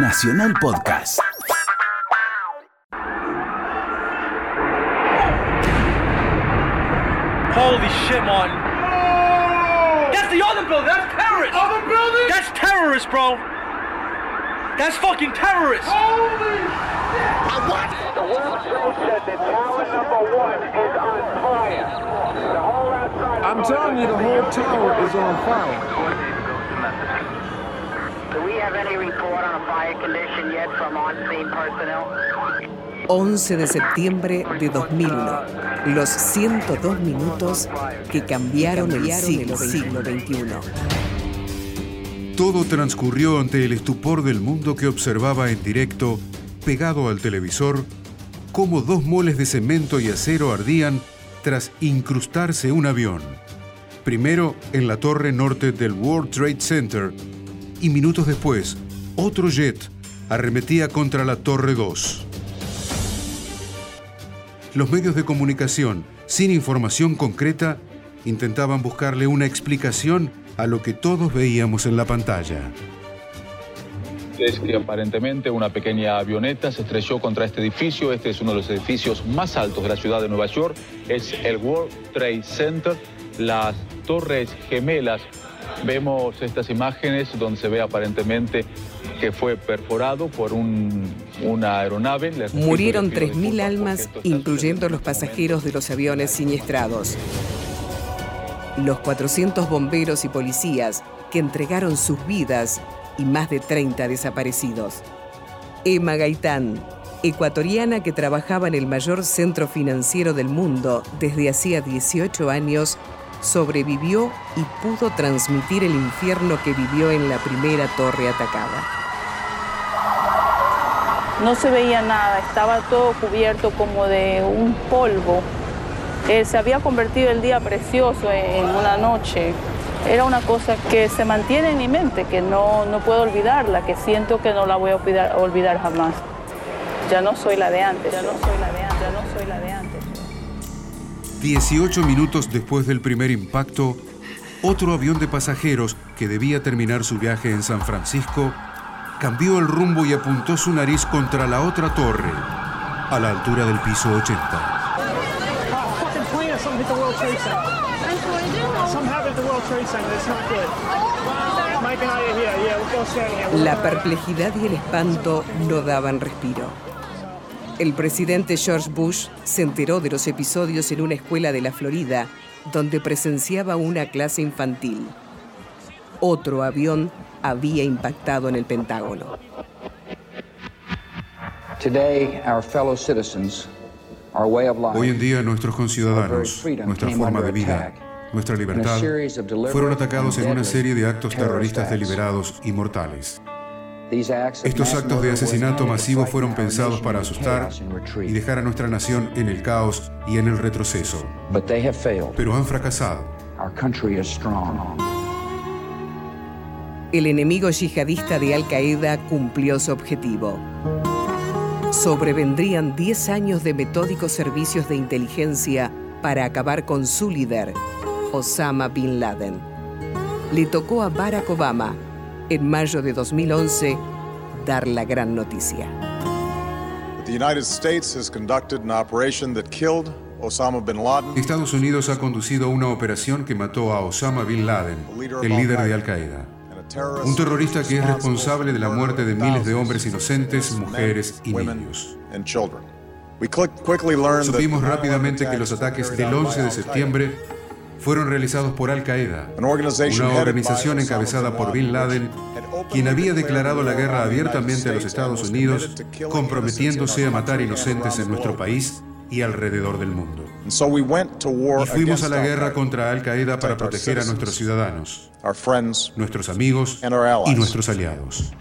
Nacional Podcast. Holy shit, Martin. Oh! That's the other building. That's terrorist. Other building? That's terrorist, bro. That's fucking terrorist. Holy The World Trade Center, tower number one is on fire. The whole outside. I'm telling you, the whole tower is on fire. 11 de septiembre de 2001. Los 102 minutos que cambiaron, el siglo, siglo XXI. Todo transcurrió ante el estupor del mundo que observaba en directo, pegado al televisor, cómo dos moles de cemento y acero ardían tras incrustarse un avión. Primero en la torre norte del World Trade Center y minutos después, otro jet arremetía contra la Torre 2. Los medios de comunicación, sin información concreta, intentaban buscarle una explicación a lo que todos veíamos en la pantalla. Es que aparentemente una pequeña avioneta se estrelló contra este edificio. Este es uno de los edificios más altos de la ciudad de Nueva York. Es el World Trade Center. Las torres gemelas. Vemos estas imágenes donde se ve aparentemente que fue perforado por un- una aeronave. Les Murieron les pido 3.000 disculpas almas, incluyendo los sucediendo pasajeros de los aviones siniestrados. Los 400 bomberos y policías que entregaron sus vidas y más de 30 desaparecidos. Emma Gaitán, ecuatoriana que trabajaba en el mayor centro financiero del mundo desde hacía 18 años, sobrevivió y pudo transmitir el infierno que vivió en la primera torre atacada. No se veía nada, estaba todo cubierto como de un polvo. Eh, se había convertido el día precioso en una noche. Era una cosa que se mantiene en mi mente, que no, no puedo olvidarla, que siento que no la voy a olvidar, olvidar jamás. Ya no soy la de antes, ya no soy la de antes, 18 minutos después del primer impacto, otro avión de pasajeros que debía terminar su viaje en San Francisco cambió el rumbo y apuntó su nariz contra la otra torre, a la altura del piso 80. fucking plane something hit the World Trade Center. Something happened at the World Trade Center. It's not good. Mike and I are here. Yeah, we're both standing here. We're La perplejidad y el espanto no daban respiro. El presidente George Bush se enteró de los episodios en una escuela de la Florida, donde presenciaba una clase infantil. Otro avión había impactado en el Pentágono. Hoy en día nuestros conciudadanos, nuestra forma de vida, nuestra libertad, fueron atacados en una serie de actos terroristas deliberados y mortales. Estos actos de asesinato masivo fueron pensados para asustar y dejar a nuestra nación en el caos y en el retroceso. Pero han fracasado. El enemigo yihadista de Al Qaeda cumplió su objetivo. Sobrevendrían 10 años de metódicos servicios de inteligencia para acabar con su líder, Osama Bin Laden. Le tocó a Barack Obama, en mayo de 2011, dar la gran noticia. The United States has conducted an operation that killed Osama bin Laden. Estados Unidos ha conducido una operación que mató a Osama Bin Laden, el líder de Al Qaeda. Un terrorista que es responsable de la muerte de miles de hombres inocentes, mujeres y niños. Supimos the 9/11 rápidamente que los ataques del carried out 11 de septiembre fueron realizados por Al Qaeda, una organización encabezada por bin Laden, quien había declarado la guerra abiertamente a los Estados Unidos, comprometiéndose a matar inocentes en nuestro país y alrededor del mundo. And so we went to war Y fuimos a la guerra contra Al Qaeda para proteger a nuestros ciudadanos, nuestros amigos y nuestros aliados.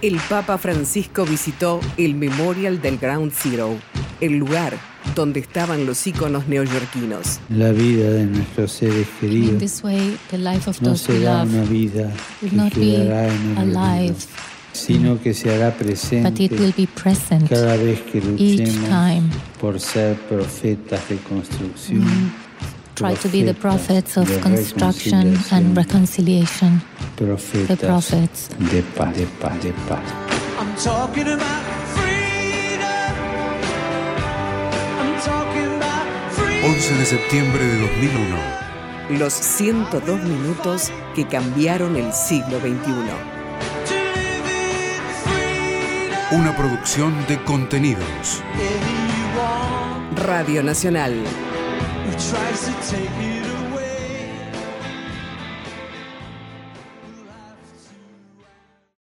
El Papa Francisco visitó el Memorial del Ground Zero, el lugar donde estaban los íconos neoyorquinos. La vida de nuestros seres In queridos this way, the life of no será una vida will que not be quedará en el olvido, alive, sino que se hará but it presente will be present cada vez que luchemos time por ser profetas de construcción we try to be the prophets of de construction and reconciliation. The Profetas prophets. de paz, de paz, de paz. I'm talking about 11 de septiembre de 2001. Los 102 minutos que cambiaron el siglo XXI. Una producción de contenidos. Radio Nacional.